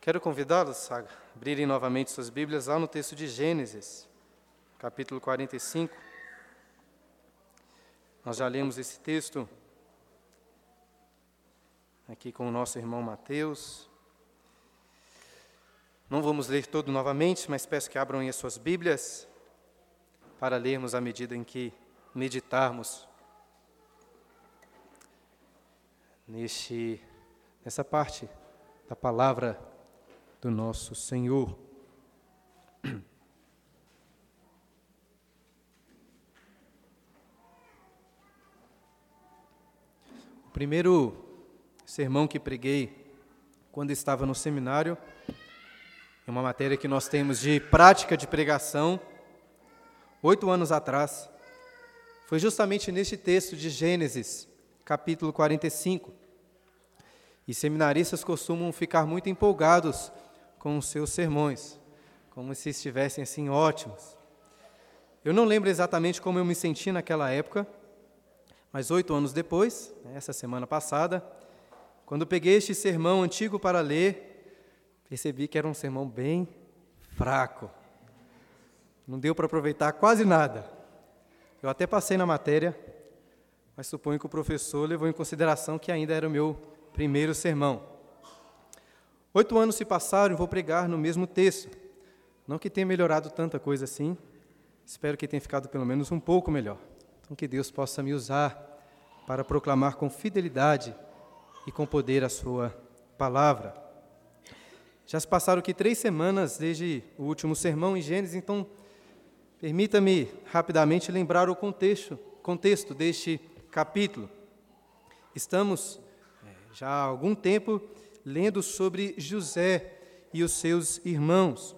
Quero convidá-los a abrirem novamente suas Bíblias lá no texto de Gênesis, capítulo 45. Nós já lemos esse texto aqui com o nosso irmão Mateus. Não vamos ler todo novamente, mas peço que abram as suas Bíblias para lermos à medida em que meditarmos neste, nessa parte da palavra do nosso Senhor. O primeiro sermão que preguei quando estava no seminário, é uma matéria que nós temos de prática de pregação, oito anos atrás, foi justamente neste texto de Gênesis, capítulo 45. E seminaristas costumam ficar muito empolgados com os seus sermões, como se estivessem assim ótimos. Eu não lembro exatamente como eu me senti naquela época, mas oito anos depois, né, essa semana passada, quando peguei este sermão antigo para ler, percebi que era um sermão bem fraco. Não deu para aproveitar quase nada. Eu até passei na matéria, mas suponho que o professor levou em consideração que ainda era o meu primeiro sermão. Oito anos se passaram e vou pregar no mesmo texto. Não que tenha melhorado tanta coisa assim, espero que tenha ficado pelo menos um pouco melhor. Então, que Deus possa me usar para proclamar com fidelidade e com poder a Sua palavra. Já se passaram aqui três semanas desde o último sermão em Gênesis, então permita-me rapidamente lembrar o contexto, contexto deste capítulo. Estamos é, já há algum tempo lendo sobre José e os seus irmãos.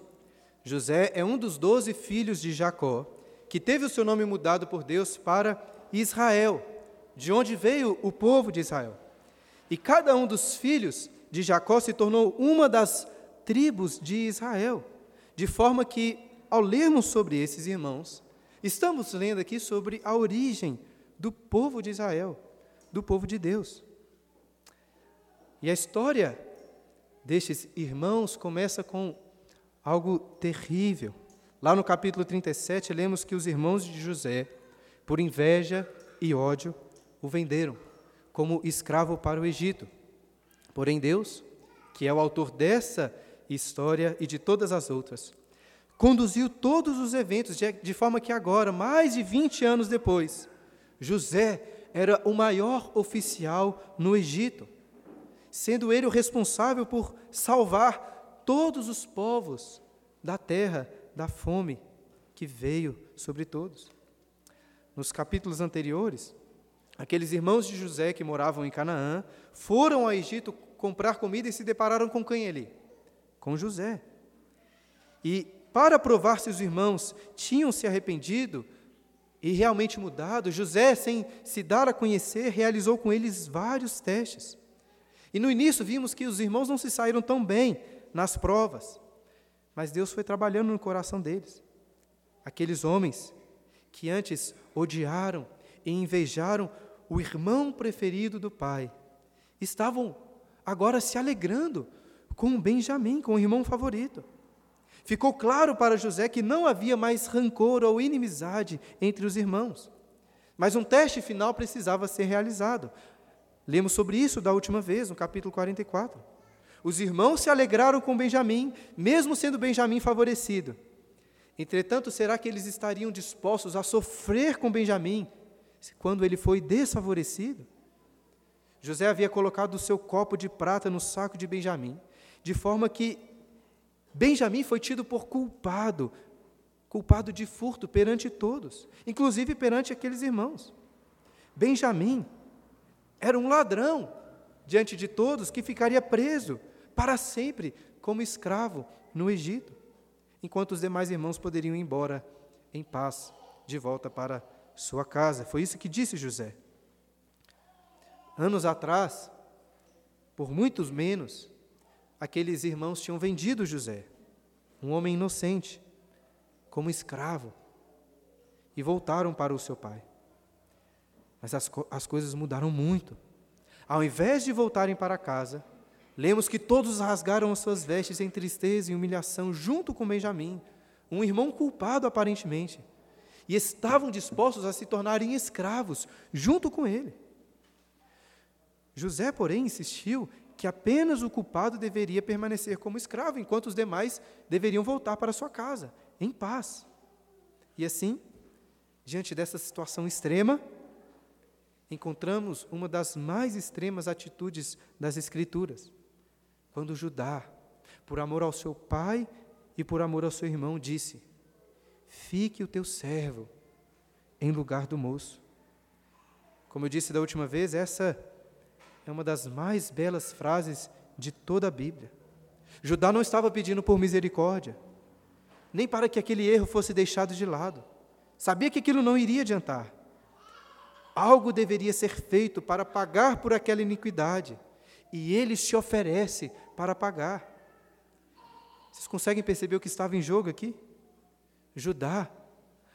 José é um dos doze filhos de Jacó, que teve o seu nome mudado por Deus para Israel, de onde veio o povo de Israel. E cada um dos filhos de Jacó se tornou uma das tribos de Israel, de forma que, ao lermos sobre esses irmãos, estamos lendo aqui sobre a origem do povo de Israel, do povo de Deus. E a história destes irmãos começa com algo terrível. Lá no capítulo 37, lemos que os irmãos de José, por inveja e ódio, o venderam como escravo para o Egito. Porém, Deus, que é o autor dessa história e de todas as outras, conduziu todos os eventos de, forma que agora, mais de 20 anos depois, José era o maior oficial no Egito, sendo ele o responsável por salvar todos os povos da terra da fome que veio sobre todos. Nos capítulos anteriores, aqueles irmãos de José que moravam em Canaã foram ao Egito comprar comida e se depararam com quem ali? Com José. E para provar se os irmãos tinham se arrependido, e realmente mudado, José, sem se dar a conhecer, realizou com eles vários testes. E no início vimos que os irmãos não se saíram tão bem nas provas, mas Deus foi trabalhando no coração deles. Aqueles homens que antes odiaram e invejaram o irmão preferido do pai, estavam agora se alegrando com Benjamim, com o irmão favorito. Ficou claro para José que não havia mais rancor ou inimizade entre os irmãos. Mas um teste final precisava ser realizado. Lemos sobre isso da última vez, no capítulo 44. Os irmãos se alegraram com Benjamim, mesmo sendo Benjamim favorecido. Entretanto, será que eles estariam dispostos a sofrer com Benjamim quando ele foi desfavorecido? José havia colocado o seu copo de prata no saco de Benjamim, de forma que Benjamim foi tido por culpado, culpado de furto perante todos, inclusive perante aqueles irmãos. Benjamim era um ladrão diante de todos que ficaria preso para sempre como escravo no Egito, enquanto os demais irmãos poderiam ir embora em paz de volta para sua casa. Foi isso que disse José. Anos atrás, por muitos menos, aqueles irmãos tinham vendido José, um homem inocente, como escravo, e voltaram para o seu pai. Mas as, as coisas mudaram muito. Ao invés de voltarem para casa, Lemos que todos rasgaram as suas vestes em tristeza e humilhação, junto com Benjamim, um irmão culpado aparentemente, e estavam dispostos a se tornarem escravos junto com ele. José, porém, insistiu que apenas o culpado deveria permanecer como escravo, enquanto os demais deveriam voltar para sua casa, em paz. E assim, diante dessa situação extrema, encontramos uma das mais extremas atitudes das Escrituras. Quando Judá, por amor ao seu pai e por amor ao seu irmão, disse: Fique o teu servo em lugar do moço. Como eu disse da última vez, essa é uma das mais belas frases de toda a Bíblia. Judá não estava pedindo por misericórdia, nem para que aquele erro fosse deixado de lado. Sabia que aquilo não iria adiantar. Algo deveria ser feito para pagar por aquela iniquidade, e ele se oferece para pagar. Vocês conseguem perceber o que estava em jogo aqui? Judá,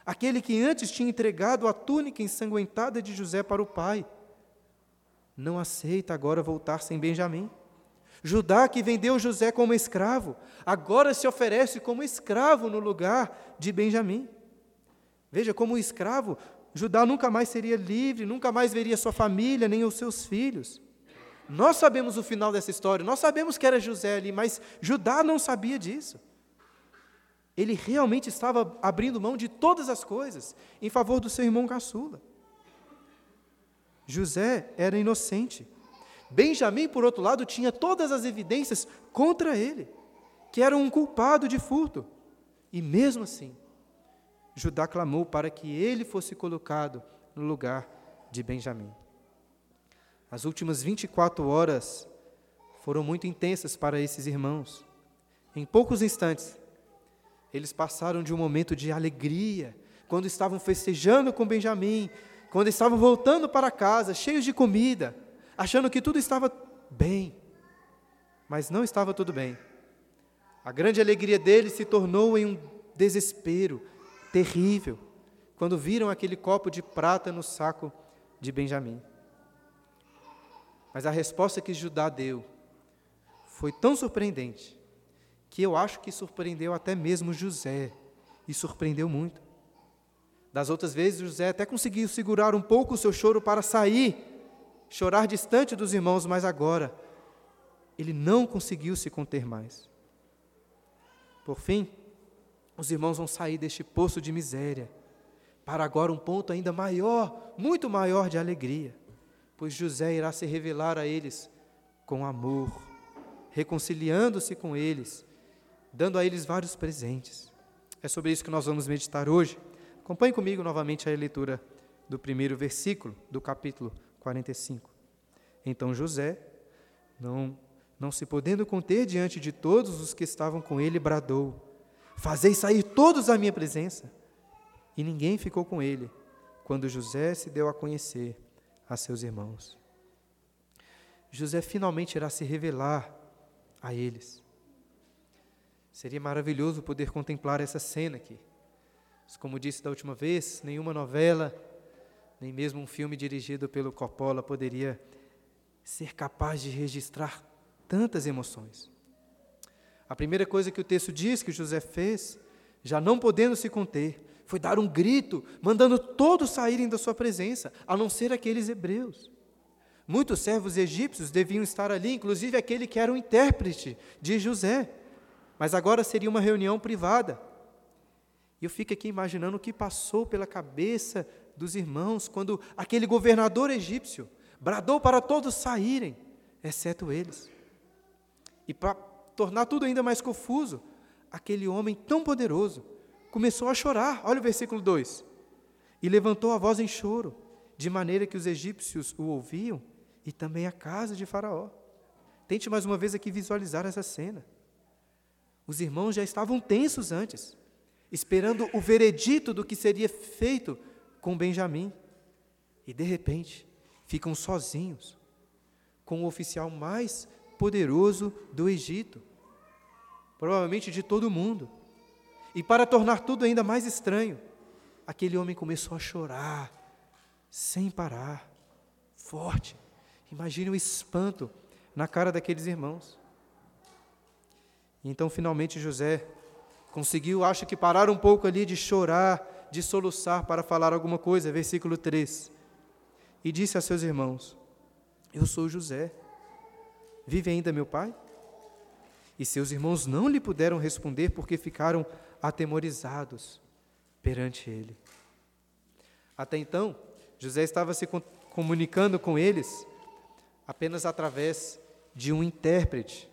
aquele que antes tinha entregado a túnica ensanguentada de José para o pai, não aceita agora voltar sem Benjamim. Judá, que vendeu José como escravo, agora se oferece como escravo no lugar de Benjamim. Veja, como escravo, Judá nunca mais seria livre, nunca mais veria sua família, nem os seus filhos. Nós sabemos o final dessa história, nós sabemos que era José ali, mas Judá não sabia disso. Ele realmente estava abrindo mão de todas as coisas em favor do seu irmão caçula. José era inocente. Benjamim, por outro lado, tinha todas as evidências contra ele, que era um culpado de furto. E mesmo assim, Judá clamou para que ele fosse colocado no lugar de Benjamim. As últimas 24 horas foram muito intensas para esses irmãos. Em poucos instantes, eles passaram de um momento de alegria, quando estavam festejando com Benjamim, quando estavam voltando para casa, cheios de comida, achando que tudo estava bem. Mas não estava tudo bem. A grande alegria deles se tornou em um desespero terrível, quando viram aquele copo de prata no saco de Benjamim. Mas a resposta que Judá deu foi tão surpreendente que eu acho que surpreendeu até mesmo José, e surpreendeu muito. Das outras vezes, José até conseguiu segurar um pouco o seu choro para sair, chorar distante dos irmãos, mas agora ele não conseguiu se conter mais. Por fim, os irmãos vão sair deste poço de miséria para agora um ponto ainda maior, muito maior de alegria pois José irá se revelar a eles com amor, reconciliando-se com eles, dando a eles vários presentes. É sobre isso que nós vamos meditar hoje. Acompanhe comigo novamente a leitura do primeiro versículo do capítulo 45. Então José, não, não se podendo conter diante de todos os que estavam com ele, bradou: Fazei sair todos à minha presença. E ninguém ficou com ele, quando José se deu a conhecer a seus irmãos. José finalmente irá se revelar a eles. Seria maravilhoso poder contemplar essa cena aqui. Mas, como disse da última vez, nenhuma novela, nem mesmo um filme dirigido pelo Coppola poderia ser capaz de registrar tantas emoções. A primeira coisa que o texto diz que José fez, já não podendo se conter, foi dar um grito, mandando todos saírem da sua presença, a não ser aqueles hebreus. Muitos servos egípcios deviam estar ali, inclusive aquele que era o intérprete de José. Mas agora seria uma reunião privada. E eu fico aqui imaginando o que passou pela cabeça dos irmãos quando aquele governador egípcio bradou para todos saírem, exceto eles. E para tornar tudo ainda mais confuso, aquele homem tão poderoso começou a chorar. Olha o versículo 2. E levantou a voz em choro, de maneira que os egípcios o ouviam e também a casa de Faraó. Tente mais uma vez aqui visualizar essa cena. Os irmãos já estavam tensos antes, esperando o veredito do que seria feito com Benjamim. E de repente, ficam sozinhos com o oficial mais poderoso do Egito, provavelmente de todo mundo. E para tornar tudo ainda mais estranho, aquele homem começou a chorar, sem parar, forte. Imagine o espanto na cara daqueles irmãos. E então, finalmente, José conseguiu, acho que parar um pouco ali de chorar, de soluçar para falar alguma coisa, versículo 3. E disse a seus irmãos: Eu sou José. Vive ainda meu pai? E seus irmãos não lhe puderam responder porque ficaram atemorizados perante ele. Até então, José estava se comunicando com eles apenas através de um intérprete.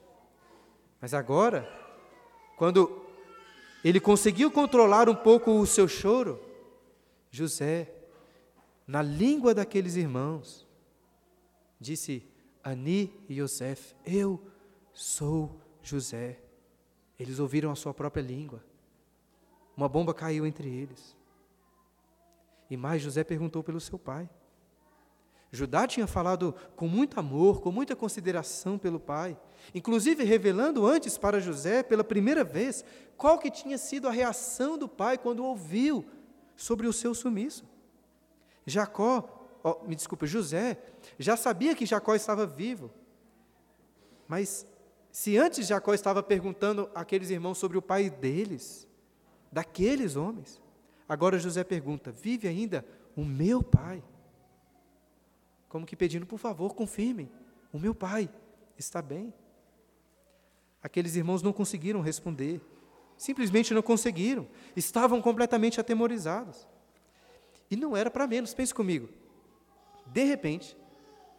Mas agora, quando ele conseguiu controlar um pouco o seu choro, José, na língua daqueles irmãos, disse: Ani e Yosef, eu sou José. Eles ouviram a sua própria língua. Uma bomba caiu entre eles. E mais José perguntou pelo seu pai. Judá tinha falado com muito amor, com muita consideração pelo pai, inclusive revelando antes para José, pela primeira vez, qual que tinha sido a reação do pai quando ouviu sobre o seu sumiço. Jacó, oh, me desculpa, José, já sabia que Jacó estava vivo, mas se antes Jacó estava perguntando àqueles irmãos sobre o pai deles, daqueles homens, agora José pergunta: vive ainda o meu pai? Como que pedindo, por favor, confirmem, o meu pai está bem. Aqueles irmãos não conseguiram responder, simplesmente não conseguiram, estavam completamente atemorizados. E não era para menos, pense comigo. De repente,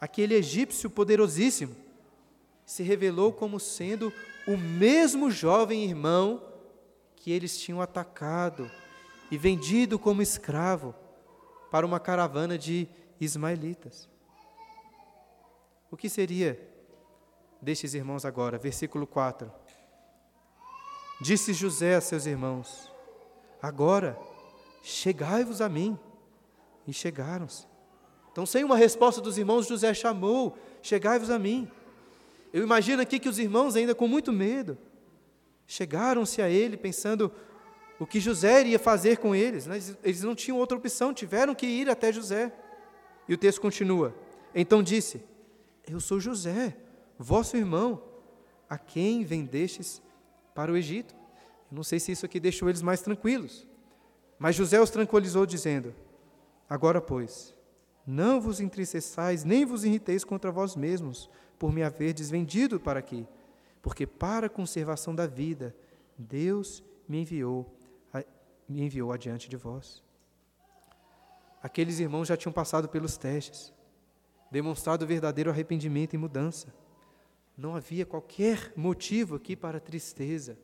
aquele egípcio poderosíssimo, se revelou como sendo o mesmo jovem irmão que eles tinham atacado e vendido como escravo para uma caravana de ismaelitas. O que seria destes irmãos agora? Versículo 4. Disse José a seus irmãos: Agora chegai-vos a mim. E chegaram-se. Então, sem uma resposta dos irmãos, José chamou: Chegai-vos a mim. Eu imagino aqui que os irmãos, ainda com muito medo, chegaram-se a ele pensando o que José iria fazer com eles. Né? Eles não tinham outra opção, tiveram que ir até José. E o texto continua: Então disse: Eu sou José, vosso irmão, a quem vendestes para o Egito. Eu não sei se isso aqui deixou eles mais tranquilos. Mas José os tranquilizou, dizendo: Agora, pois, não vos entristeçais, nem vos irriteis contra vós mesmos, por me haver desvendido para aqui, porque para a conservação da vida Deus me enviou, me enviou adiante de vós. Aqueles irmãos já tinham passado pelos testes, demonstrado verdadeiro arrependimento e mudança. Não havia qualquer motivo aqui para tristeza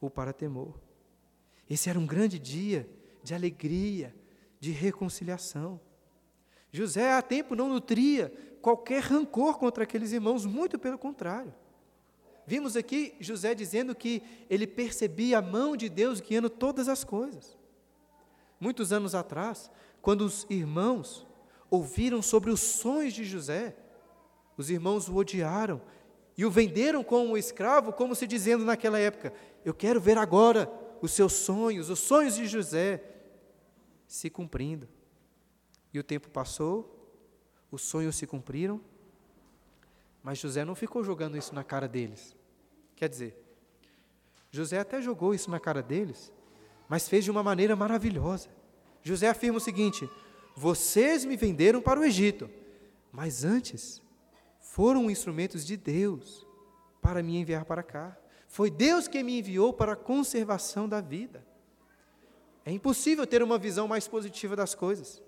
ou para temor. Esse era um grande dia de alegria, de reconciliação. José, há tempo, não nutria qualquer rancor contra aqueles irmãos, muito pelo contrário. Vimos aqui José dizendo que ele percebia a mão de Deus guiando todas as coisas. Muitos anos atrás, quando os irmãos ouviram sobre os sonhos de José, os irmãos o odiaram e o venderam como um escravo, como se dizendo naquela época: Eu quero ver agora os seus sonhos, os sonhos de José se cumprindo. E o tempo passou, os sonhos se cumpriram, mas José não ficou jogando isso na cara deles. Quer dizer, José até jogou isso na cara deles, mas fez de uma maneira maravilhosa. José afirma o seguinte: Vocês me venderam para o Egito, mas antes foram instrumentos de Deus para me enviar para cá. Foi Deus que me enviou para a conservação da vida. É impossível ter uma visão mais positiva das coisas.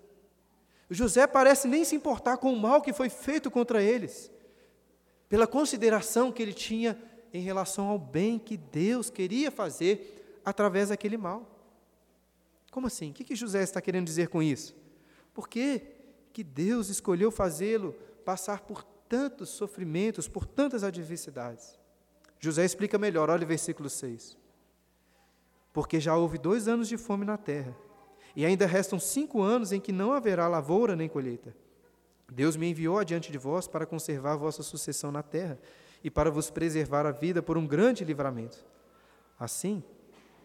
José parece nem se importar com o mal que foi feito contra eles, pela consideração que ele tinha em relação ao bem que Deus queria fazer através daquele mal. Como assim? O que, que José está querendo dizer com isso? Por que, que Deus escolheu fazê-lo passar por tantos sofrimentos, por tantas adversidades? José explica melhor, olha o versículo 6. Porque já houve dois anos de fome na terra e ainda restam cinco anos em que não haverá lavoura nem colheita. Deus me enviou adiante de vós para conservar vossa sucessão na terra e para vos preservar a vida por um grande livramento. Assim,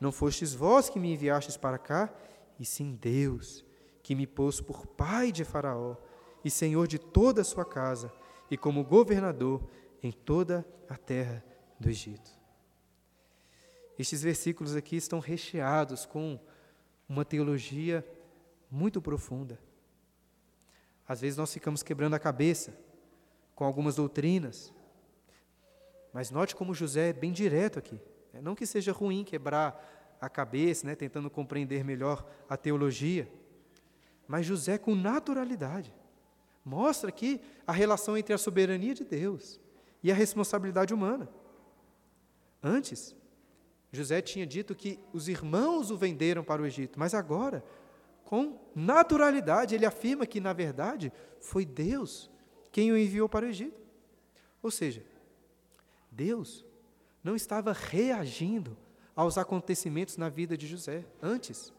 não fostes vós que me enviastes para cá, e sim Deus, que me pôs por pai de Faraó e senhor de toda a sua casa, e como governador em toda a terra do Egito. Estes versículos aqui estão recheados com uma teologia muito profunda. Às vezes nós ficamos quebrando a cabeça com algumas doutrinas, mas note como José é bem direto aqui. Né? Não que seja ruim quebrar a cabeça, né, tentando compreender melhor a teologia, mas José, com naturalidade, mostra aqui a relação entre a soberania de Deus e a responsabilidade humana. Antes, José tinha dito que os irmãos o venderam para o Egito, mas agora, com naturalidade, ele afirma que, na verdade, foi Deus quem o enviou para o Egito. Ou seja, Deus não estava reagindo aos acontecimentos na vida de José. Antes,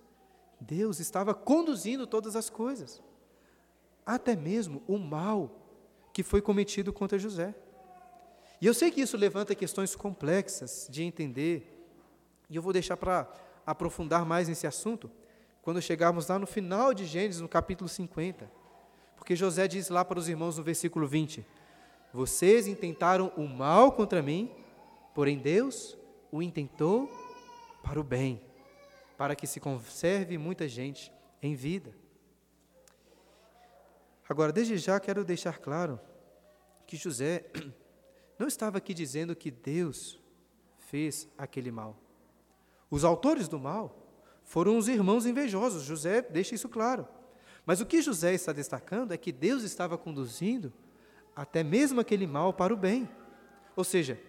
Deus estava conduzindo todas as coisas, até mesmo o mal que foi cometido contra José. E eu sei que isso levanta questões complexas de entender, e eu vou deixar para aprofundar mais nesse assunto quando chegarmos lá no final de Gênesis, no capítulo 50. Porque José diz lá para os irmãos no versículo 20: vocês intentaram o mal contra mim, porém Deus o intentou para o bem, para que se conserve muita gente em vida. Agora, desde já quero deixar claro que José não estava aqui dizendo que Deus fez aquele mal. Os autores do mal foram os irmãos invejosos, José deixa isso claro. Mas o que José está destacando é que Deus estava conduzindo até mesmo aquele mal para o bem. Ou seja,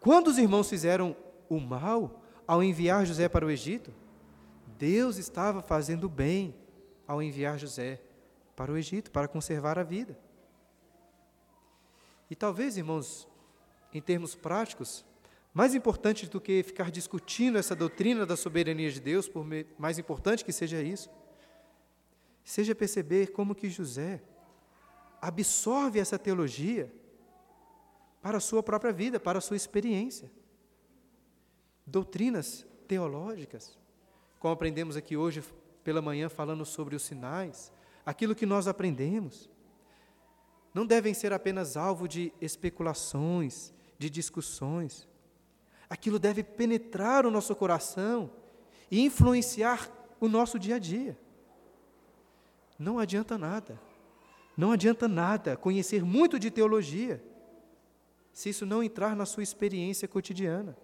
quando os irmãos fizeram o mal ao enviar José para o Egito, Deus estava fazendo o bem ao enviar José para o Egito, para conservar a vida. E talvez, irmãos, em termos práticos, mais importante do que ficar discutindo essa doutrina da soberania de Deus, por mais importante que seja isso, seja perceber como que José absorve essa teologia para a sua própria vida, para a sua experiência. Doutrinas teológicas, como aprendemos aqui hoje pela manhã falando sobre os sinais, aquilo que nós aprendemos, não devem ser apenas alvo de especulações, de discussões. Aquilo deve penetrar o nosso coração e influenciar o nosso dia a dia. Não adianta nada não adianta nada conhecer muito de teologia se isso não entrar na sua experiência cotidiana.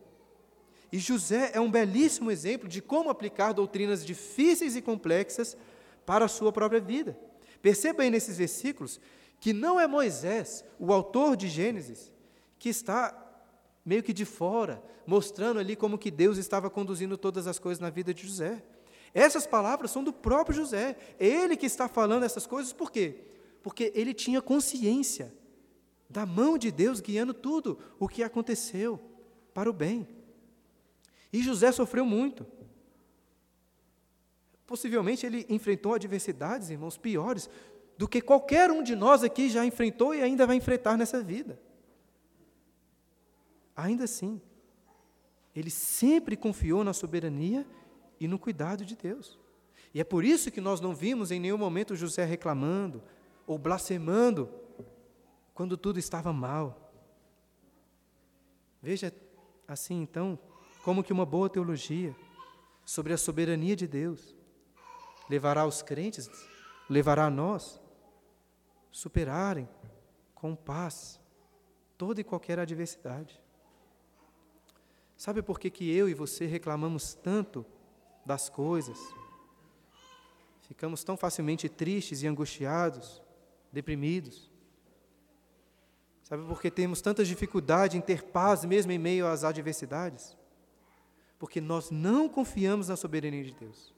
E José é um belíssimo exemplo de como aplicar doutrinas difíceis e complexas para a sua própria vida. Perceba aí nesses versículos que não é Moisés, o autor de Gênesis, que está meio que de fora, mostrando ali como que Deus estava conduzindo todas as coisas na vida de José. Essas palavras são do próprio José. Ele que está falando essas coisas, por quê? porque ele tinha consciência da mão de Deus guiando tudo o que aconteceu para o bem. E José sofreu muito. Possivelmente ele enfrentou adversidades, irmãos, piores do que qualquer um de nós aqui já enfrentou e ainda vai enfrentar nessa vida. Ainda assim, ele sempre confiou na soberania e no cuidado de Deus. E é por isso que nós não vimos em nenhum momento José reclamando, ou blasfemando quando tudo estava mal. Veja assim então, como que uma boa teologia sobre a soberania de Deus levará os crentes, levará a nós superarem com paz toda e qualquer adversidade. Sabe por que, que eu e você reclamamos tanto das coisas? Ficamos tão facilmente tristes e angustiados deprimidos. Sabe por que temos tanta dificuldade em ter paz mesmo em meio às adversidades? Porque nós não confiamos na soberania de Deus.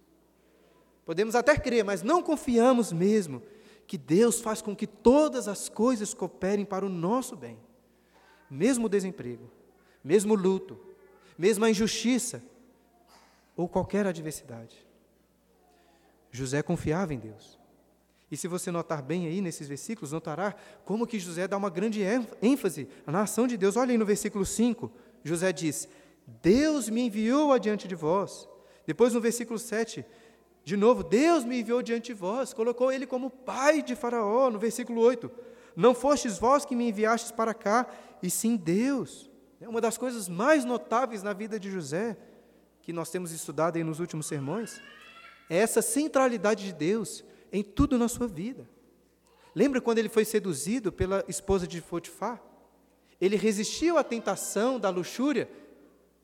Podemos até crer, mas não confiamos mesmo que Deus faz com que todas as coisas cooperem para o nosso bem. Mesmo o desemprego, mesmo o luto, mesmo a injustiça ou qualquer adversidade. José confiava em Deus. E se você notar bem aí nesses versículos, notará como que José dá uma grande ênfase na ação de Deus. Olha aí no versículo 5, José diz: Deus me enviou adiante de vós. Depois no versículo 7, de novo, Deus me enviou diante de vós, colocou ele como pai de Faraó, no versículo 8. Não fostes vós que me enviastes para cá, e sim Deus. É uma das coisas mais notáveis na vida de José, que nós temos estudado aí nos últimos sermões, é essa centralidade de Deus em tudo na sua vida. Lembra quando ele foi seduzido pela esposa de Potifar? Ele resistiu à tentação da luxúria,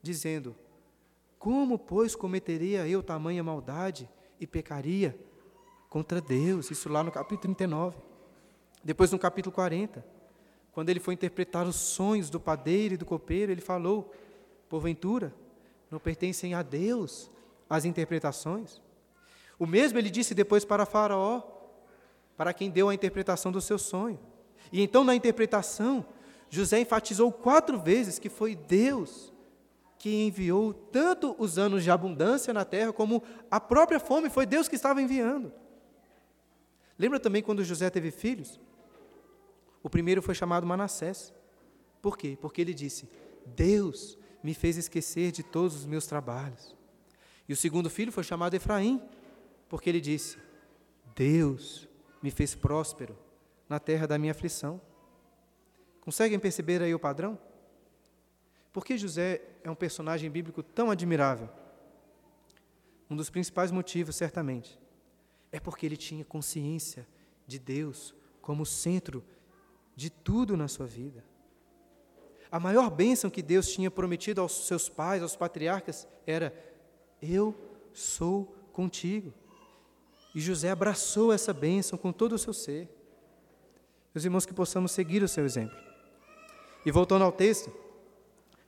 dizendo: Como, pois, cometeria eu tamanha maldade e pecaria contra Deus? Isso lá no capítulo 39. Depois, no capítulo 40, quando ele foi interpretar os sonhos do padeiro e do copeiro, ele falou: Porventura, não pertencem a Deus as interpretações? O mesmo ele disse depois para Faraó, para quem deu a interpretação do seu sonho. E então, na interpretação, José enfatizou quatro vezes que foi Deus que enviou tanto os anos de abundância na terra, como a própria fome, foi Deus que estava enviando. Lembra também quando José teve filhos? O primeiro foi chamado Manassés. Por quê? Porque ele disse: Deus me fez esquecer de todos os meus trabalhos. E o segundo filho foi chamado Efraim, porque ele disse: Deus me fez próspero na terra da minha aflição. Conseguem perceber aí o padrão? Por que José é um personagem bíblico tão admirável? Um dos principais motivos, certamente, é porque ele tinha consciência de Deus como centro de tudo na sua vida. A maior bênção que Deus tinha prometido aos seus pais, aos patriarcas, era: Eu sou contigo. E José abraçou essa bênção com todo o seu ser. Meus irmãos, que possamos seguir o seu exemplo. E voltando ao texto,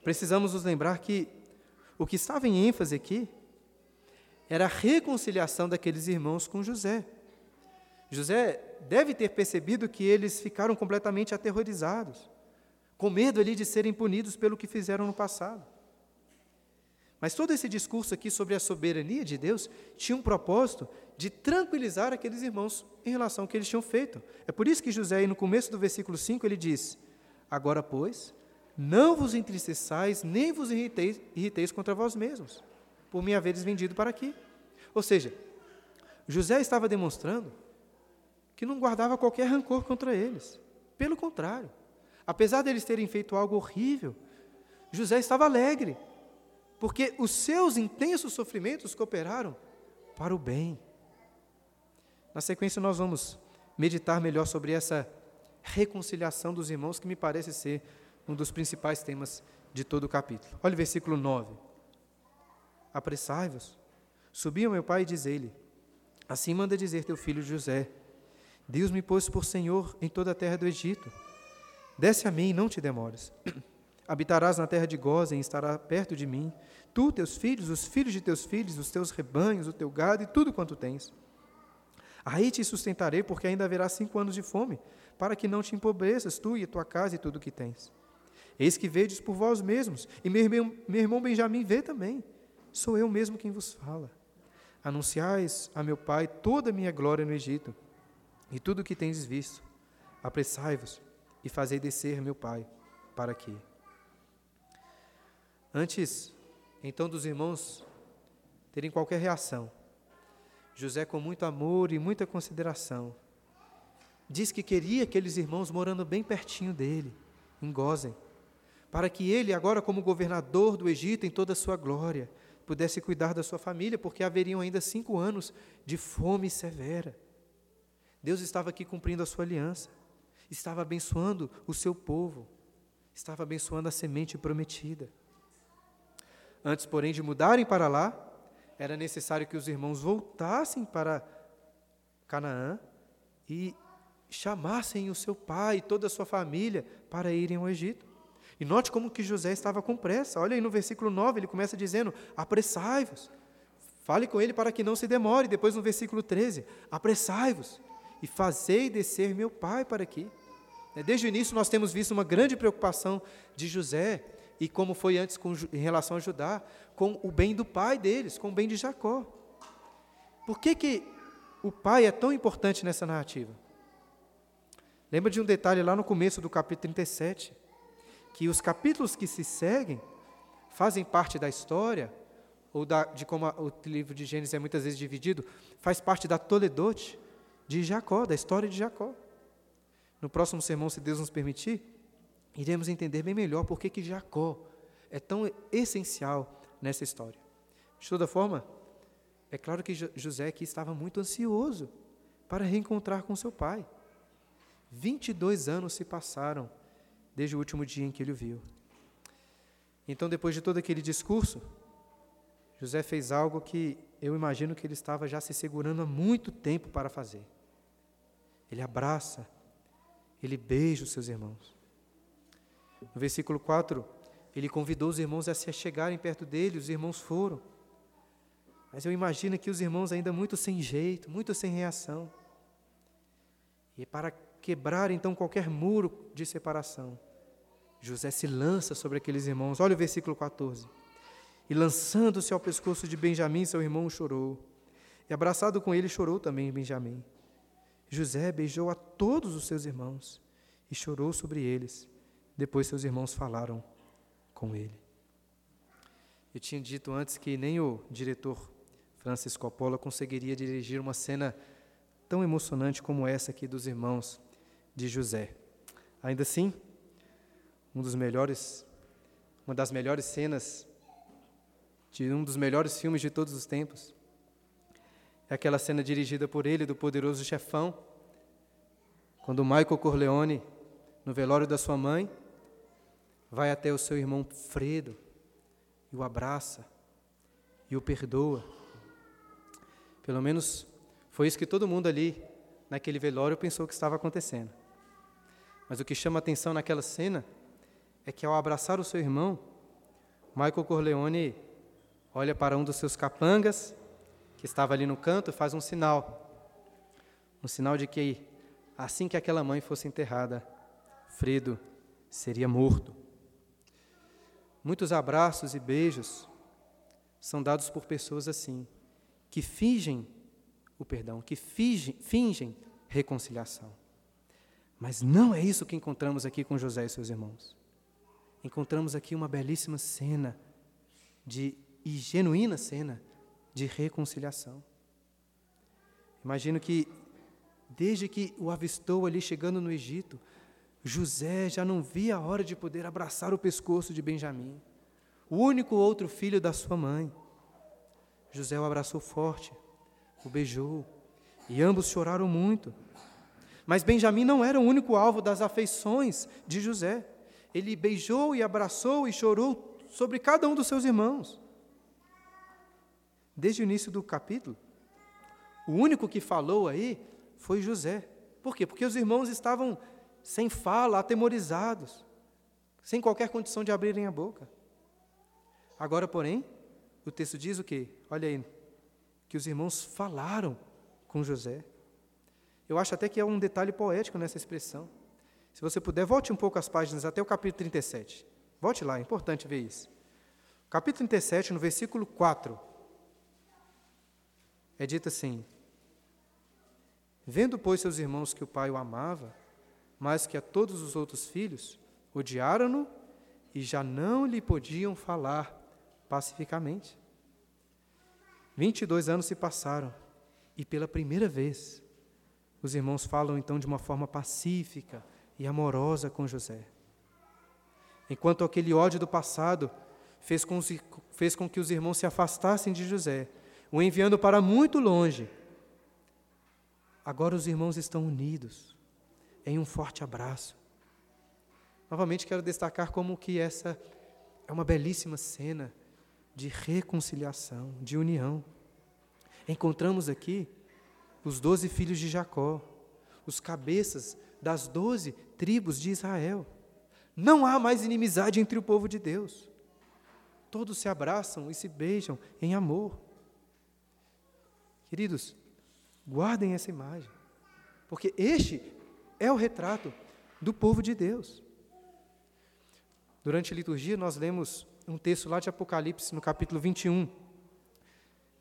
precisamos nos lembrar que o que estava em ênfase aqui era a reconciliação daqueles irmãos com José. José deve ter percebido que eles ficaram completamente aterrorizados, com medo ali de serem punidos pelo que fizeram no passado. Mas todo esse discurso aqui sobre a soberania de Deus tinha um propósito de tranquilizar aqueles irmãos em relação ao que eles tinham feito. É por isso que José, aí no começo do versículo 5, ele diz: Agora, pois, não vos entristeçais, nem vos irriteis, irriteis contra vós mesmos, por me haveres vendido para aqui. Ou seja, José estava demonstrando que não guardava qualquer rancor contra eles. Pelo contrário, apesar deles terem feito algo horrível, José estava alegre, porque os seus intensos sofrimentos cooperaram para o bem. Na sequência, nós vamos meditar melhor sobre essa reconciliação dos irmãos, que me parece ser um dos principais temas de todo o capítulo. Olha o versículo 9. Apressai-vos, subi ao meu pai e dizei-lhe: Assim manda dizer teu filho José: Deus me pôs por Senhor em toda a terra do Egito. Desce a mim, não te demores. Habitarás na terra de Gozen, estará perto de mim, tu, teus filhos, os filhos de teus filhos, os teus rebanhos, o teu gado e tudo quanto tens. Aí te sustentarei, porque ainda haverá cinco anos de fome, para que não te empobreças, tu e a tua casa e tudo o que tens. Eis que vedes por vós mesmos, e meu irmão, meu irmão Benjamim vê também. Sou eu mesmo quem vos fala. Anunciais a meu pai toda a minha glória no Egito, e tudo o que tendes visto. Apressai-vos e fazei descer meu pai para aqui. Antes, então, dos irmãos terem qualquer reação, José, com muito amor e muita consideração, diz que queria aqueles irmãos morando bem pertinho dele, em Gozen, para que ele, agora como governador do Egito em toda a sua glória, pudesse cuidar da sua família, porque haveriam ainda cinco anos de fome severa. Deus estava aqui cumprindo a sua aliança, estava abençoando o seu povo, estava abençoando a semente prometida. Antes, porém, de mudarem para lá, era necessário que os irmãos voltassem para Canaã e chamassem o seu pai e toda a sua família para irem ao Egito. E note como que José estava com pressa. Olha aí no versículo 9, ele começa dizendo: Apressai-vos. Fale com ele para que não se demore. Depois no versículo 13: Apressai-vos e fazei descer meu pai para aqui. Né, desde o início nós temos visto uma grande preocupação de José, e como foi antes com, em relação a Judá, com o bem do pai deles, com o bem de Jacó. Por que, que o pai é tão importante nessa narrativa? Lembra de um detalhe lá no começo do capítulo 37, que os capítulos que se seguem fazem parte da história, ou da, de como a, o livro de Gênesis é muitas vezes dividido, faz parte da Toledote de Jacó, da história de Jacó. no próximo sermão, se Deus nos permitir, iremos entender bem melhor por que Jacó é tão essencial nessa história. De toda forma, é claro que José aqui estava muito ansioso para reencontrar com seu pai. 22 anos se passaram desde o último dia em que ele o viu. Então, depois de todo aquele discurso, José fez algo que eu imagino que ele estava já se segurando há muito tempo para fazer. Ele abraça, ele beija os seus irmãos. No versículo 4, ele convidou os irmãos a se chegarem perto dele, os irmãos foram. Mas eu imagino que os irmãos ainda muito sem jeito, muito sem reação. E para quebrar então qualquer muro de separação, José se lança sobre aqueles irmãos. Olha o versículo 14. E lançando-se ao pescoço de Benjamim, seu irmão chorou. E abraçado com ele chorou também Benjamim. José beijou a todos os seus irmãos e chorou sobre eles. Depois seus irmãos falaram com ele. Eu tinha dito antes que nem o diretor Francis Coppola conseguiria dirigir uma cena tão emocionante como essa aqui dos irmãos de José. Ainda assim, um dos melhores, uma das melhores cenas de um dos melhores filmes de todos os tempos é aquela cena dirigida por ele, do poderoso chefão, quando Michael Corleone, no velório da sua mãe, vai até o seu irmão Fredo e o abraça e o perdoa. Pelo menos foi isso que todo mundo ali, naquele velório, pensou que estava acontecendo. Mas o que chama atenção naquela cena é que, ao abraçar o seu irmão, Michael Corleone olha para um dos seus capangas, que estava ali no canto, faz um sinal. Um sinal de que, assim que aquela mãe fosse enterrada, Fredo seria morto. Muitos abraços e beijos são dados por pessoas assim, que fingem o perdão, que fingem, fingem reconciliação. Mas não é isso que encontramos aqui com José e seus irmãos. Encontramos aqui uma belíssima cena de e genuína cena de reconciliação. Imagino que desde que o avistou ali chegando no Egito, José já não via a hora de poder abraçar o pescoço de Benjamim, o único outro filho da sua mãe. José o abraçou forte, o beijou, e ambos choraram muito. Mas Benjamim não era o único alvo das afeições de José. Ele beijou e abraçou e chorou sobre cada um dos seus irmãos. Desde o início do capítulo, o único que falou aí foi José. Por quê? Porque os irmãos estavam sem fala, atemorizados, sem qualquer condição de abrirem a boca. Agora, porém, o texto diz o quê? Olha aí, que os irmãos falaram com José. Eu acho até que é um detalhe poético nessa expressão. Se você puder, volte um pouco as páginas até o capítulo 37. Volte lá, é importante ver isso. Capítulo 37, no versículo 4, é dito assim: Vendo, pois, seus irmãos que o pai o amava, mais que a todos os outros filhos, odiaram-no e já não lhe podiam falar pacificamente. Vinte e dois anos se passaram e pela primeira vez os irmãos falam então de uma forma pacífica e amorosa com José. Enquanto aquele ódio do passado fez com, fez com que os irmãos se afastassem de José, o enviando para muito longe, agora os irmãos estão unidos em um forte abraço. Novamente quero destacar como que essa é uma belíssima cena de reconciliação, de união. Encontramos aqui os doze filhos de Jacó, os cabeças das doze tribos de Israel. Não há mais inimizade entre o povo de Deus. Todos se abraçam e se beijam em amor. Queridos, guardem essa imagem, porque este é o retrato do povo de Deus. Durante a liturgia, nós lemos um texto lá de Apocalipse, no capítulo 21.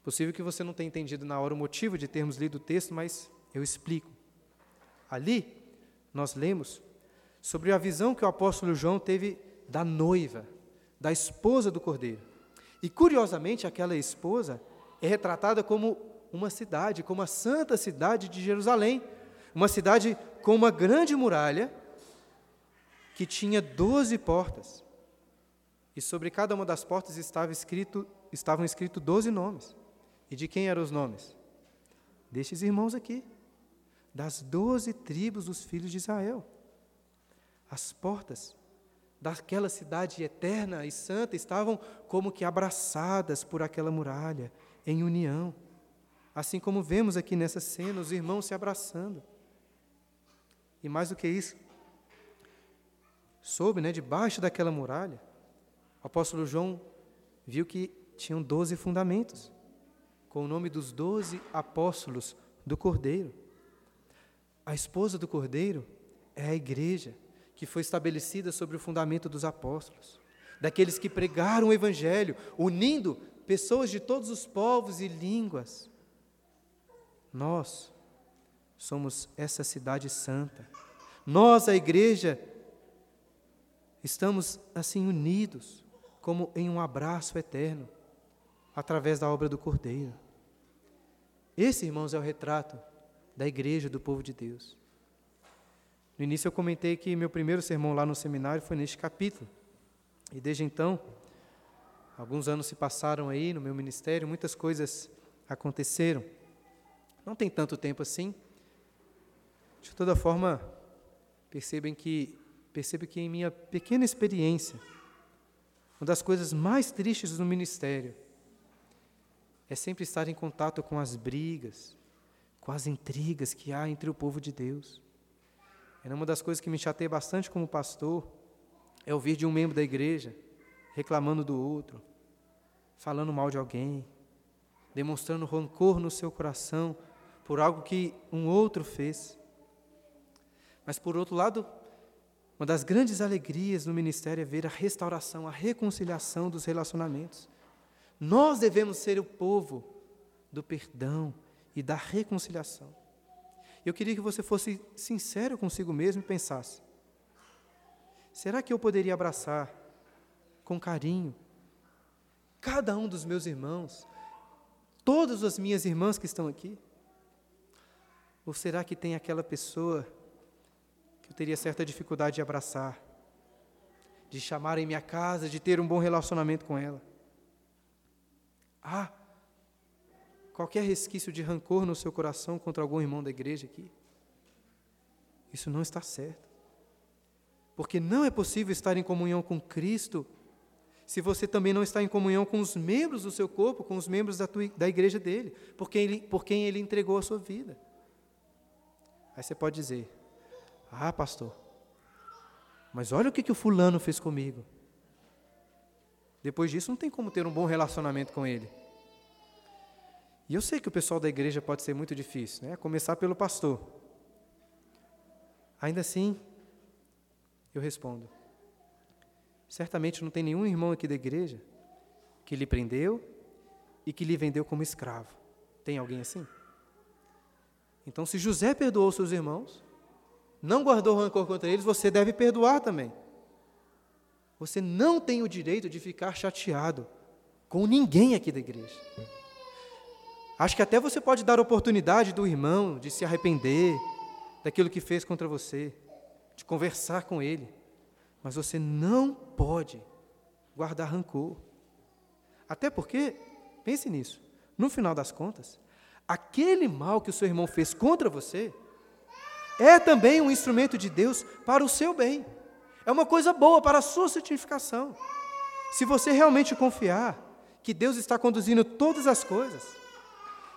Possível que você não tenha entendido na hora o motivo de termos lido o texto, mas eu explico. Ali, nós lemos sobre a visão que o apóstolo João teve da noiva, da esposa do cordeiro. E, curiosamente, aquela esposa é retratada como uma cidade, como a santa cidade de Jerusalém, uma cidade com uma grande muralha que tinha doze portas. E sobre cada uma das portas estava escrito, estavam escritos doze nomes. E de quem eram os nomes? Destes irmãos aqui, das doze tribos dos filhos de Israel. As portas daquela cidade eterna e santa estavam como que abraçadas por aquela muralha, em união. Assim como vemos aqui nessa cena, os irmãos se abraçando. E mais do que isso, soube, né, debaixo daquela muralha, o apóstolo João viu que tinham doze fundamentos, com o nome dos doze apóstolos do Cordeiro. A esposa do Cordeiro é a igreja que foi estabelecida sobre o fundamento dos apóstolos, daqueles que pregaram o Evangelho, unindo pessoas de todos os povos e línguas. Nós somos essa cidade santa. Nós, a igreja, estamos assim unidos, como em um abraço eterno, através da obra do Cordeiro. Esse, irmãos, é o retrato da igreja do povo de Deus. No início eu comentei que meu primeiro sermão lá no seminário foi neste capítulo. E desde então, alguns anos se passaram aí no meu ministério, muitas coisas aconteceram. Não tem tanto tempo assim. De toda forma, percebem que percebo que em minha pequena experiência, uma das coisas mais tristes no ministério é sempre estar em contato com as brigas, com as intrigas que há entre o povo de Deus. Era uma das coisas que me chateia bastante como pastor, é ouvir de um membro da igreja reclamando do outro, falando mal de alguém, demonstrando rancor no seu coração por algo que um outro fez. Mas, por outro lado, uma das grandes alegrias no ministério é ver a restauração, a reconciliação dos relacionamentos. Nós devemos ser o povo do perdão e da reconciliação. Eu queria que você fosse sincero consigo mesmo e pensasse: será que eu poderia abraçar com carinho cada um dos meus irmãos, todas as minhas irmãs que estão aqui? Ou será que tem aquela pessoa que eu teria certa dificuldade de abraçar, de chamar em minha casa, de ter um bom relacionamento com ela? Ah, qualquer resquício de rancor no seu coração contra algum irmão da igreja aqui. Isso não está certo. Porque não é possível estar em comunhão com Cristo se você também não está em comunhão com os membros do seu corpo, com os membros da, tua, da igreja dele, por quem, ele, por quem ele entregou a sua vida. Aí você pode dizer: Ah, pastor, mas olha o que, que o fulano fez comigo. Depois disso, não tem como ter um bom relacionamento com ele. E eu sei que o pessoal da igreja pode ser muito difícil, né? começar pelo pastor. Ainda assim, eu respondo: certamente não tem nenhum irmão aqui da igreja que lhe prendeu e que lhe vendeu como escravo. Tem alguém assim? Então, se José perdoou seus irmãos, não guardou rancor contra eles, você deve perdoar também. Você não tem o direito de ficar chateado com ninguém aqui da igreja. Acho que até você pode dar oportunidade do irmão de se arrepender daquilo que fez contra você, de conversar com ele. Mas você não pode guardar rancor. Até porque, pense nisso, no final das contas, aquele mal que o seu irmão fez contra você é também um instrumento de Deus para o seu bem. É uma coisa boa para a sua santificação. Se você realmente confiar que Deus está conduzindo todas as coisas,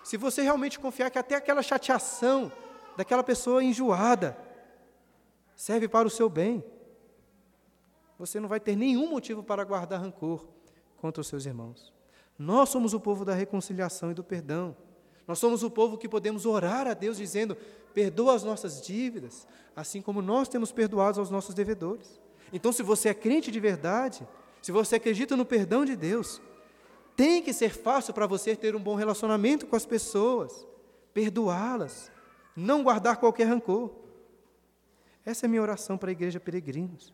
se você realmente confiar que até aquela chateação daquela pessoa enjoada serve para o seu bem, você não vai ter nenhum motivo para guardar rancor contra os seus irmãos. Nós somos o povo da reconciliação e do perdão. Nós somos o povo que podemos orar a Deus dizendo: perdoa as nossas dívidas, assim como nós temos perdoado aos nossos devedores. Então, se você é crente de verdade, se você acredita no perdão de Deus, tem que ser fácil para você ter um bom relacionamento com as pessoas, perdoá-las, não guardar qualquer rancor. Essa é a minha oração para a igreja Peregrinos.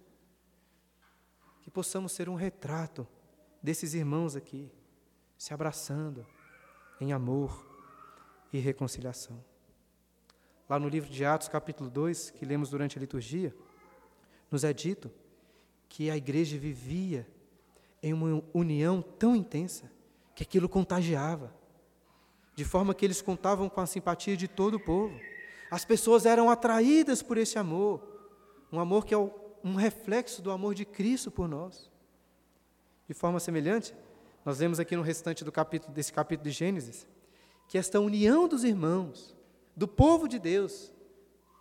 Que possamos ser um retrato desses irmãos aqui, se abraçando em amor e reconciliação. lá no livro de Atos, capítulo 2, que lemos durante a liturgia, nos é dito que a igreja vivia em uma união tão intensa que aquilo contagiava, de forma que eles contavam com a simpatia de todo o povo. As pessoas eram atraídas por esse amor, um amor que é um reflexo do amor de Cristo por nós. De forma semelhante, nós vemos aqui no restante do capítulo, desse capítulo de Gênesis, que esta união dos irmãos, do povo de Deus,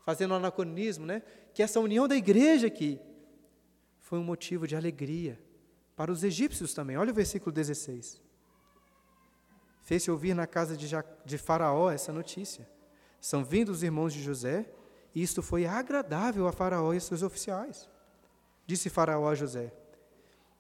fazendo anacronismo, né? que essa união da igreja aqui foi um motivo de alegria para os egípcios também. Olha o versículo 16. Fez-se ouvir na casa de, de Faraó essa notícia. São vindos os irmãos de José, e isto foi agradável a Faraó e seus oficiais. Disse Faraó a José: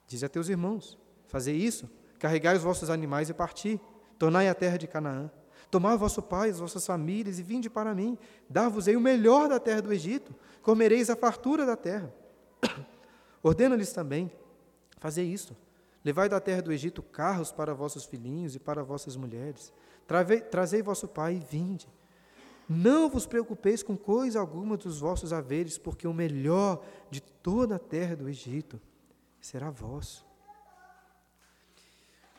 Diz a teus irmãos: Fazei isso, carregai os vossos animais e parti, tornai a terra de Canaã. Tomai vosso pai, as vossas famílias, e vinde para mim. Dar-vos-ei o melhor da terra do Egito, comereis a fartura da terra. Ordena-lhes também: Fazei isto. Levai da terra do Egito carros para vossos filhinhos e para vossas mulheres. Trazei vosso pai e vinde. Não vos preocupeis com coisa alguma dos vossos haveres, porque o melhor de toda a terra do Egito será vosso.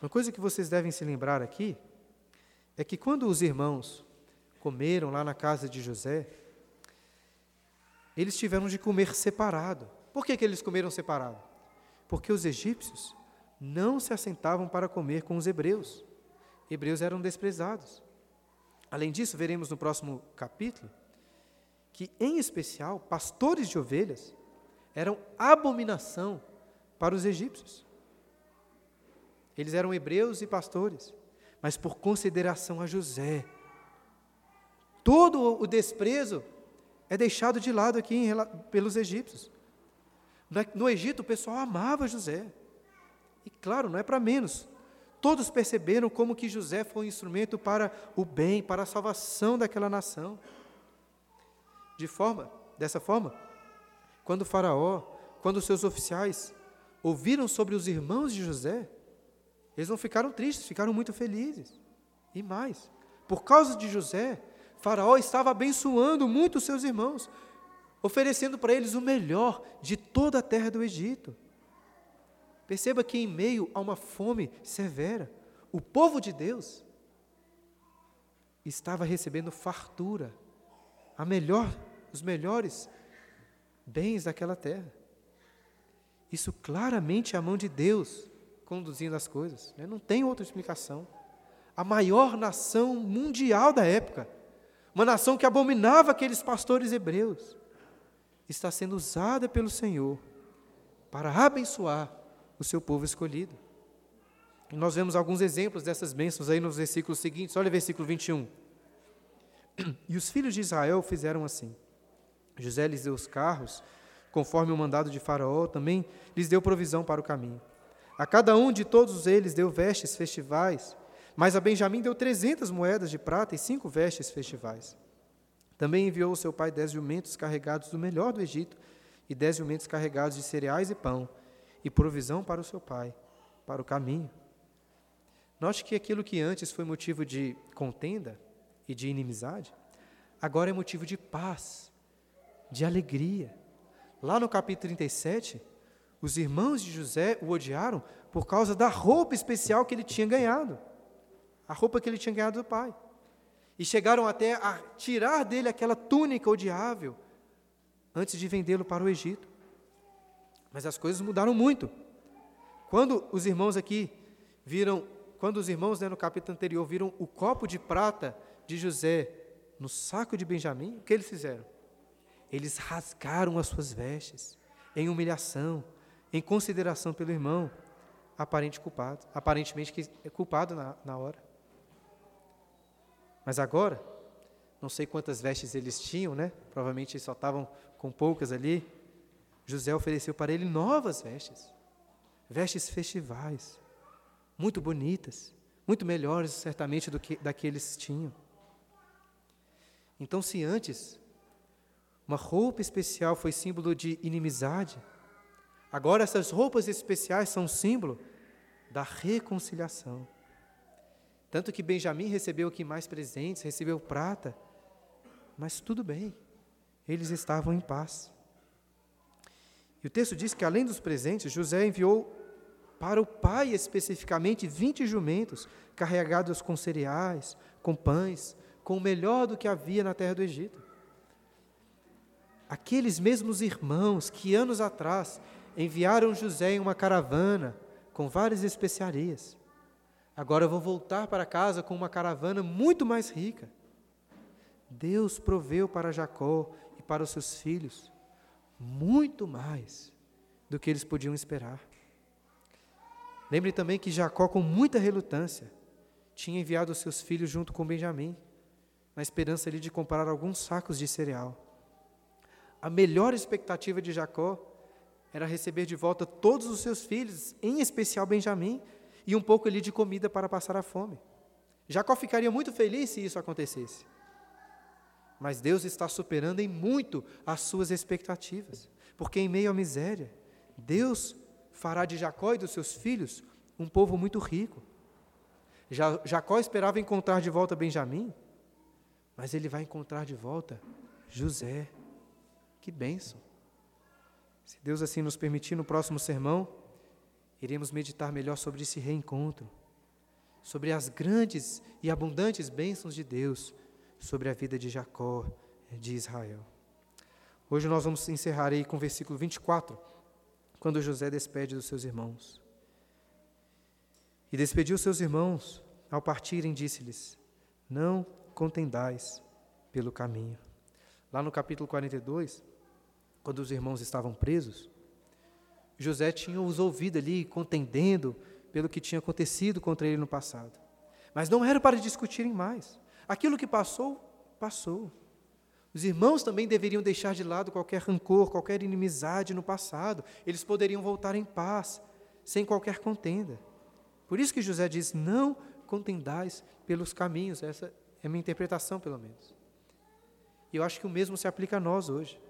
Uma coisa que vocês devem se lembrar aqui é que quando os irmãos comeram lá na casa de José, eles tiveram de comer separado. Por que, que eles comeram separado? Porque os egípcios não se assentavam para comer com os hebreus. Hebreus eram desprezados. Além disso, veremos no próximo capítulo que, em especial, pastores de ovelhas eram abominação para os egípcios. Eles eram hebreus e pastores, mas por consideração a José, todo o desprezo é deixado de lado aqui em, pelos egípcios. No Egito, o pessoal amava José. E claro, não é para menos. Todos perceberam como que José foi um instrumento para o bem, para a salvação daquela nação. De forma, dessa forma, quando faraó, quando seus oficiais ouviram sobre os irmãos de José, eles não ficaram tristes, ficaram muito felizes. E mais, por causa de José, Faraó estava abençoando muito os seus irmãos, oferecendo para eles o melhor de toda a terra do Egito. Perceba que, em meio a uma fome severa, o povo de Deus estava recebendo fartura, a melhor, os melhores bens daquela terra. Isso claramente é a mão de Deus conduzindo as coisas, né? não tem outra explicação. A maior nação mundial da época, uma nação que abominava aqueles pastores hebreus, está sendo usada pelo Senhor para abençoar o seu povo escolhido. E nós vemos alguns exemplos dessas bênçãos aí nos versículos seguintes. Olha o versículo 21. E os filhos de Israel fizeram assim. José lhes deu os carros, conforme o mandado de Faraó, também lhes deu provisão para o caminho. A cada um de todos eles deu vestes festivais, mas a Benjamim deu trezentas moedas de prata e cinco vestes festivais. Também enviou o seu pai dez jumentos carregados do melhor do Egito e dez jumentos carregados de cereais e pão, e provisão para o seu pai, para o caminho. Note que aquilo que antes foi motivo de contenda e de inimizade, agora é motivo de paz, de alegria. Lá no capítulo 37, os irmãos de José o odiaram por causa da roupa especial que ele tinha ganhado, a roupa que ele tinha ganhado do pai. E chegaram até a tirar dele aquela túnica odiável antes de vendê-lo para o Egito. Mas as coisas mudaram muito. Quando os irmãos aqui viram, quando os irmãos né, no capítulo anterior viram o copo de prata de José no saco de Benjamim, o que eles fizeram? Eles rasgaram as suas vestes em humilhação, em consideração pelo irmão, aparente culpado, aparentemente é culpado na, na hora. Mas agora, não sei quantas vestes eles tinham, né? Provavelmente só estavam com poucas ali. José ofereceu para ele novas vestes, vestes festivais, muito bonitas, muito melhores certamente do que daqueles tinham. Então, se antes uma roupa especial foi símbolo de inimizade, Agora, essas roupas especiais são símbolo da reconciliação. Tanto que Benjamim recebeu aqui mais presentes, recebeu prata, mas tudo bem, eles estavam em paz. E o texto diz que, além dos presentes, José enviou para o pai especificamente 20 jumentos carregados com cereais, com pães, com o melhor do que havia na terra do Egito. Aqueles mesmos irmãos que anos atrás enviaram José em uma caravana com várias especiarias, agora vão voltar para casa com uma caravana muito mais rica. Deus proveu para Jacó e para os seus filhos muito mais do que eles podiam esperar. Lembre também que Jacó, com muita relutância, tinha enviado os seus filhos junto com Benjamim, na esperança ali de comprar alguns sacos de cereal. A melhor expectativa de Jacó era receber de volta todos os seus filhos, em especial Benjamim, e um pouco ali de comida para passar a fome. Jacó ficaria muito feliz se isso acontecesse. Mas Deus está superando em muito as suas expectativas, porque em meio à miséria, Deus fará de Jacó e dos seus filhos um povo muito rico. Jacó esperava encontrar de volta Benjamim, mas ele vai encontrar de volta José. Que bênção! Se Deus assim nos permitir, no próximo sermão, iremos meditar melhor sobre esse reencontro, sobre as grandes e abundantes bênçãos de Deus sobre a vida de Jacó, de Israel. Hoje nós vamos encerrar aí com o versículo 24, quando José despede dos seus irmãos. E despediu seus irmãos, ao partirem, disse-lhes: Não contendais pelo caminho. Lá no capítulo 42, quando os irmãos estavam presos, José tinha os ouvido ali contendendo pelo que tinha acontecido contra ele no passado. Mas não era para discutirem mais. Aquilo que passou, passou. Os irmãos também deveriam deixar de lado qualquer rancor, qualquer inimizade no passado. Eles poderiam voltar em paz, sem qualquer contenda. Por isso que José diz: Não contendais pelos caminhos. Essa é a minha interpretação, pelo menos. E eu acho que o mesmo se aplica a nós hoje.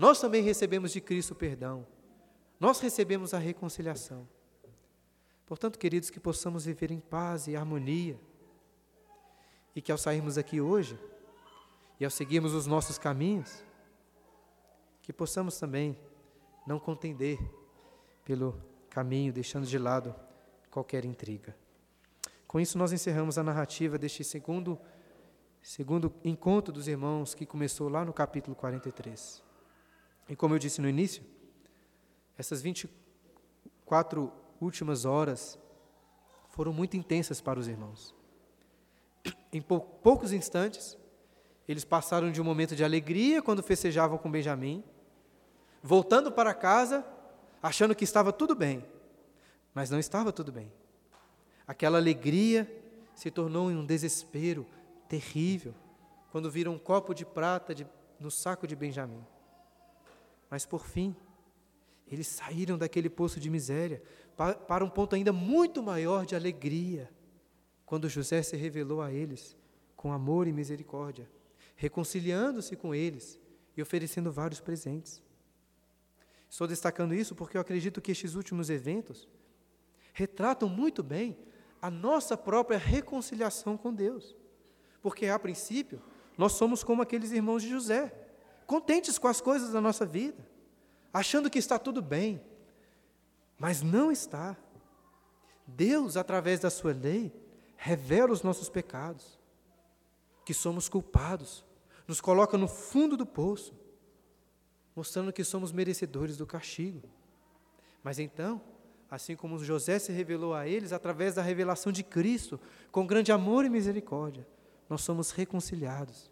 Nós também recebemos de Cristo o perdão. Nós recebemos a reconciliação. Portanto, queridos, que possamos viver em paz e harmonia e que ao sairmos aqui hoje e ao seguirmos os nossos caminhos, que possamos também não contender pelo caminho, deixando de lado qualquer intriga. Com isso, nós encerramos a narrativa deste segundo, segundo encontro dos irmãos que começou lá no capítulo 43. E como eu disse no início, essas 24 últimas horas foram muito intensas para os irmãos. Em poucos instantes, eles passaram de um momento de alegria quando festejavam com Benjamim, voltando para casa, achando que estava tudo bem, mas não estava tudo bem. Aquela alegria se tornou em um desespero terrível quando viram um copo de prata de, no saco de Benjamim. Mas por fim, eles saíram daquele poço de miséria para, um ponto ainda muito maior de alegria quando José se revelou a eles com amor e misericórdia, reconciliando-se com eles e oferecendo vários presentes. Estou destacando isso porque eu acredito que estes últimos eventos retratam muito bem a nossa própria reconciliação com Deus. Porque, a princípio, nós somos como aqueles irmãos de José, contentes com as coisas da nossa vida, achando que está tudo bem, mas não está. Deus, através da sua lei, revela os nossos pecados, que somos culpados, nos coloca no fundo do poço, mostrando que somos merecedores do castigo. Mas então, assim como José se revelou a eles através da revelação de Cristo, com grande amor e misericórdia, nós somos reconciliados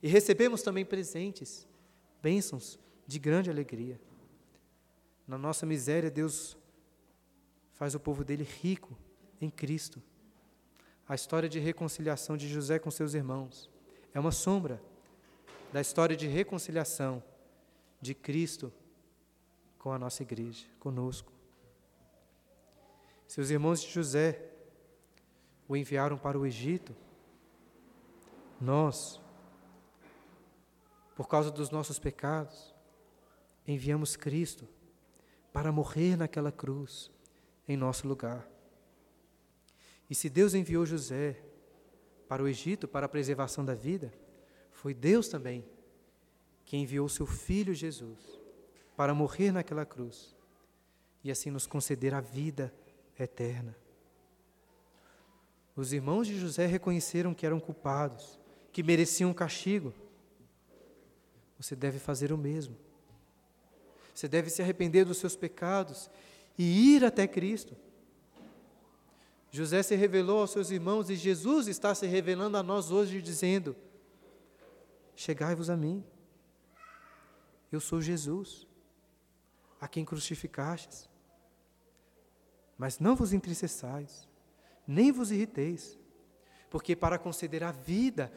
e recebemos também presentes, bênçãos de grande alegria. Na nossa miséria, Deus faz o povo dele rico em Cristo a história de reconciliação de José com seus irmãos é uma sombra da história de reconciliação de Cristo com a nossa igreja, conosco. Seus irmãos de José o enviaram para o Egito. Nós, por causa dos nossos pecados, enviamos Cristo para morrer naquela cruz em nosso lugar. E se Deus enviou José para o Egito para a preservação da vida, Foi Deus também quem enviou seu filho Jesus para morrer naquela cruz e assim nos conceder a vida eterna. Os irmãos de José reconheceram que eram culpados, que mereciam um castigo. Você deve fazer o mesmo. Você deve se arrepender dos seus pecados e ir até Cristo. José se revelou aos seus irmãos e Jesus está se revelando a nós hoje, dizendo: Chegai-vos a mim. Eu sou Jesus, a quem crucificastes. Mas não vos entristeçais, nem vos irriteis, porque para conceder a vida,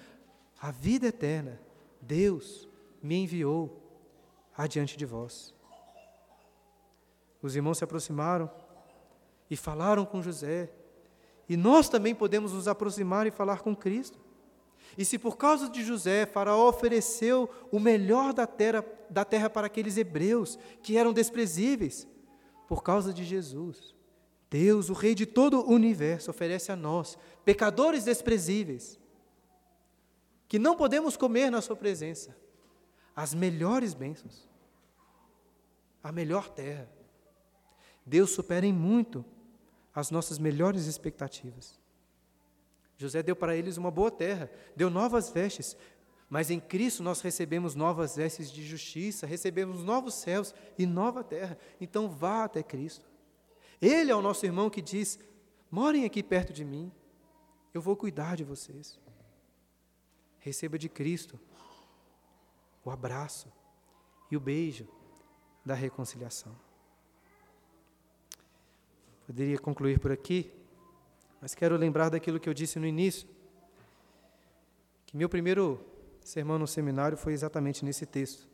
a vida eterna, Deus me enviou adiante de vós. Os irmãos se aproximaram e falaram com José e nós também podemos nos aproximar e falar com Cristo. E se por causa de José, Faraó ofereceu o melhor da terra, da terra para aqueles hebreus que eram desprezíveis, por causa de Jesus, Deus, o Rei de todo o universo, oferece a nós, pecadores desprezíveis, que não podemos comer na Sua presença, as melhores bênçãos, a melhor terra. Deus supera em muito as nossas melhores expectativas. José deu para eles uma boa terra, deu novas vestes, mas em Cristo nós recebemos novas vestes de justiça, recebemos novos céus e nova terra. Então vá até Cristo. Ele é o nosso irmão que diz: morem aqui perto de mim, eu vou cuidar de vocês. Receba de Cristo o abraço e o beijo da reconciliação. Poderia concluir por aqui, mas quero lembrar daquilo que eu disse no início, que meu primeiro sermão no seminário foi exatamente nesse texto.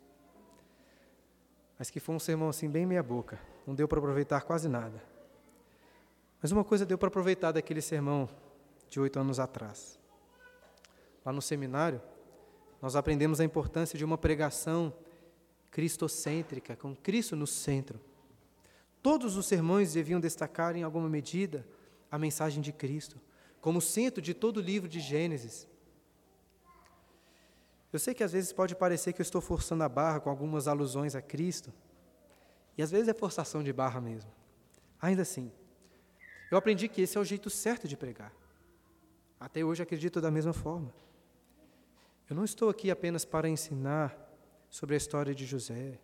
Mas que foi um sermão assim bem meia boca, não deu para aproveitar quase nada. Mas uma coisa deu para aproveitar daquele sermão de oito anos atrás. Lá no seminário, nós aprendemos a importância de uma pregação cristocêntrica, com Cristo no centro. Todos os sermões deviam destacar, em alguma medida, a mensagem de Cristo, como centro de todo o livro de Gênesis. Eu sei que às vezes pode parecer que eu estou forçando a barra com algumas alusões a Cristo, e às vezes é forçação de barra mesmo. Ainda assim, eu aprendi que esse é o jeito certo de pregar. Até hoje acredito da mesma forma. Eu não estou aqui apenas para ensinar sobre a história de José,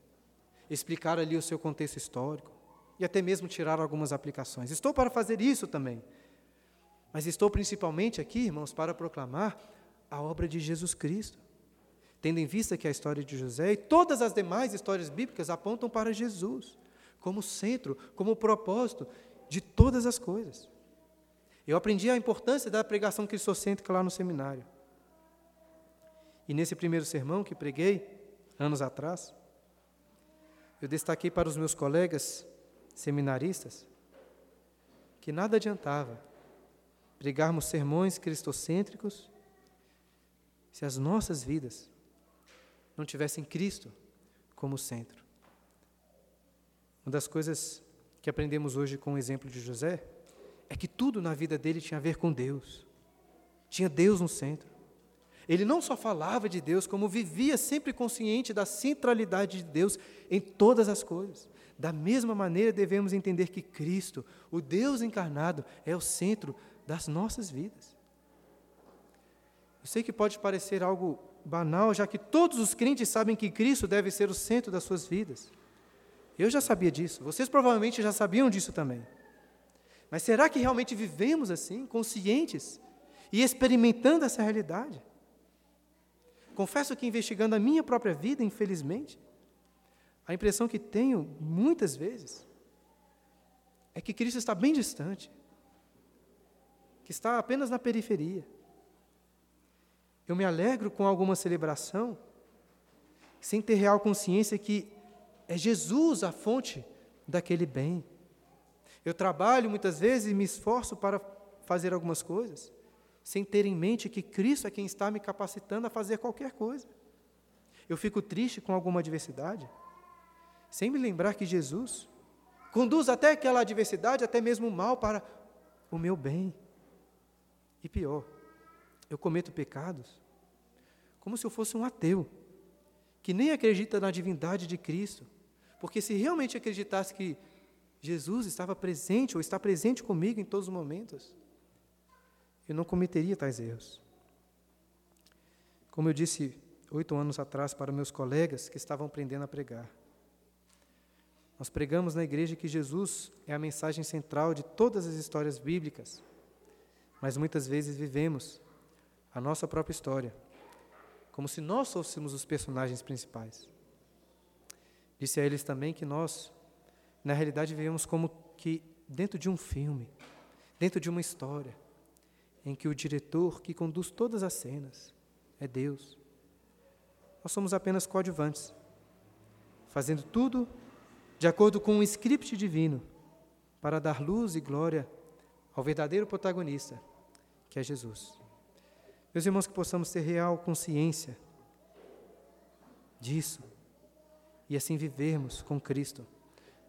explicar ali o seu contexto histórico e até mesmo tirar algumas aplicações. Estou para fazer isso também. Mas estou principalmente aqui, irmãos, para proclamar a obra de Jesus Cristo. Tendo em vista que a história de José e todas as demais histórias bíblicas apontam para Jesus, como centro, como propósito de todas as coisas. Eu aprendi a importância da pregação cristocêntrica lá no seminário. E nesse primeiro sermão que preguei, anos atrás, eu destaquei para os meus colegas seminaristas que nada adiantava pregarmos sermões cristocêntricos se as nossas vidas não tivessem Cristo como centro. Uma das coisas que aprendemos hoje com o exemplo de José é que tudo na vida dele tinha a ver com Deus. Tinha Deus no centro. Ele não só falava de Deus, como vivia sempre consciente da centralidade de Deus em todas as coisas. Da mesma maneira, devemos entender que Cristo, o Deus encarnado, é o centro das nossas vidas. Eu sei que pode parecer algo banal, já que todos os crentes sabem que Cristo deve ser o centro das suas vidas. Eu já sabia disso, vocês provavelmente já sabiam disso também. Mas será que realmente vivemos assim, conscientes e experimentando essa realidade? Confesso que investigando a minha própria vida, infelizmente, a impressão que tenho muitas vezes é que Cristo está bem distante, que está apenas na periferia. Eu me alegro com alguma celebração, sem ter real consciência que é Jesus a fonte daquele bem. Eu trabalho muitas vezes e me esforço para fazer algumas coisas, sem ter em mente que Cristo é quem está me capacitando a fazer qualquer coisa. Eu fico triste com alguma adversidade, sem me lembrar que Jesus conduz até aquela adversidade, até mesmo o mal, para o meu bem. E pior, eu cometo pecados como se eu fosse um ateu, que nem acredita na divindade de Cristo. Porque se realmente acreditasse que Jesus estava presente ou está presente comigo em todos os momentos, eu não cometeria tais erros. Como eu disse oito anos atrás para meus colegas que estavam aprendendo a pregar, nós pregamos na igreja que Jesus é a mensagem central de todas as histórias bíblicas, mas muitas vezes vivemos a nossa própria história, como se nós fôssemos os personagens principais. Disse a eles também que nós, na realidade, vivemos como que dentro de um filme, dentro de uma história, em que o diretor que conduz todas as cenas é Deus. Nós somos apenas coadjuvantes, fazendo tudo de acordo com um script divino, para dar luz e glória ao verdadeiro protagonista, que é Jesus. Meus irmãos, que possamos ter real consciência disso e assim vivermos com Cristo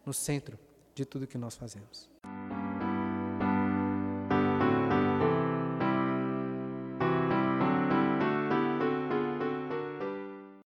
no centro de tudo que nós fazemos.